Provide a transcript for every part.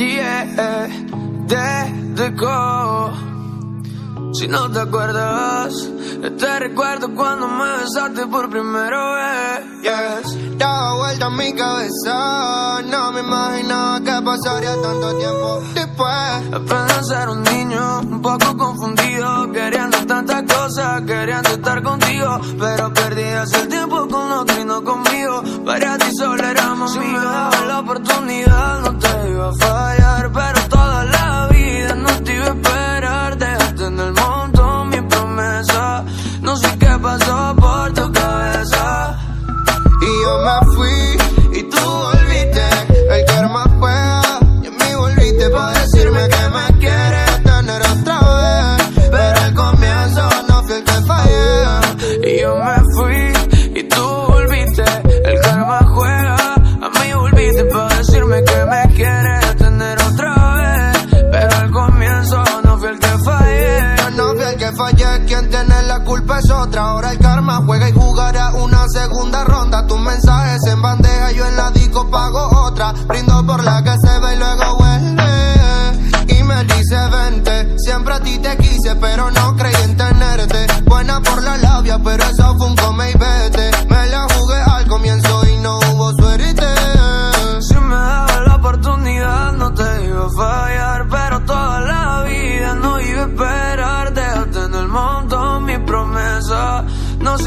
Yeah, dedico. Si no te acuerdas, te recuerdo cuando me besaste por primera vez. Yes. Daba vuelta en mi cabeza, no me imaginaba que pasaría tanto tiempo después. Apenas era un niño, un poco confundido, queriendo tantas cosas, queriendo estar contigo, pero perdías el tiempo con otro y no conmigo. Para ti solo éramos si me dabas la oportunidad, no no sé qué pasó por tu cabeza. Y yo me fui y tú volviste. El karma juega y en mí volviste para decirme que me quieres tener otra vez. Pero al comienzo no fui el que fallé. Y yo me fui y tú volviste. El karma juega, a mí volviste para decirme que me quieres tener otra vez. Pero al comienzo no fui el que fallé. Yo no fui el que fallé, quien la culpa es otra. Ahora el karma juega y jugará una segunda ronda. Tus mensajes en bandeja, yo en la disco pago otra. Brindo por la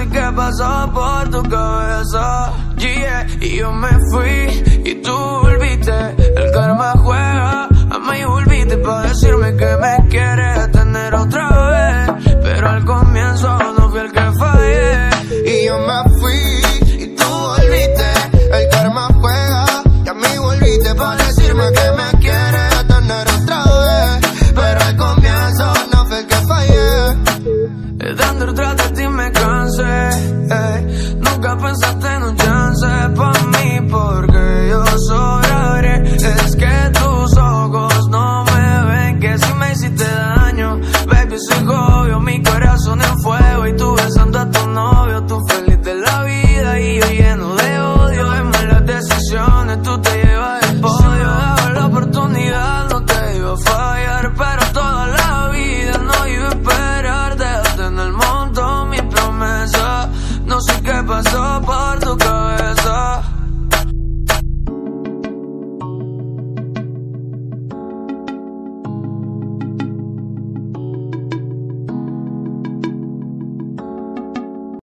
sé qué pasó por tu cabeza. Yeah, y yo me fui y tú volviste. El karma juega, a mí volviste para decirme que me quieres tener otra vez. Pero al comienzo no fui el que fallé. Y yo me fui y tú volviste. El karma juega a mí volviste para para pensar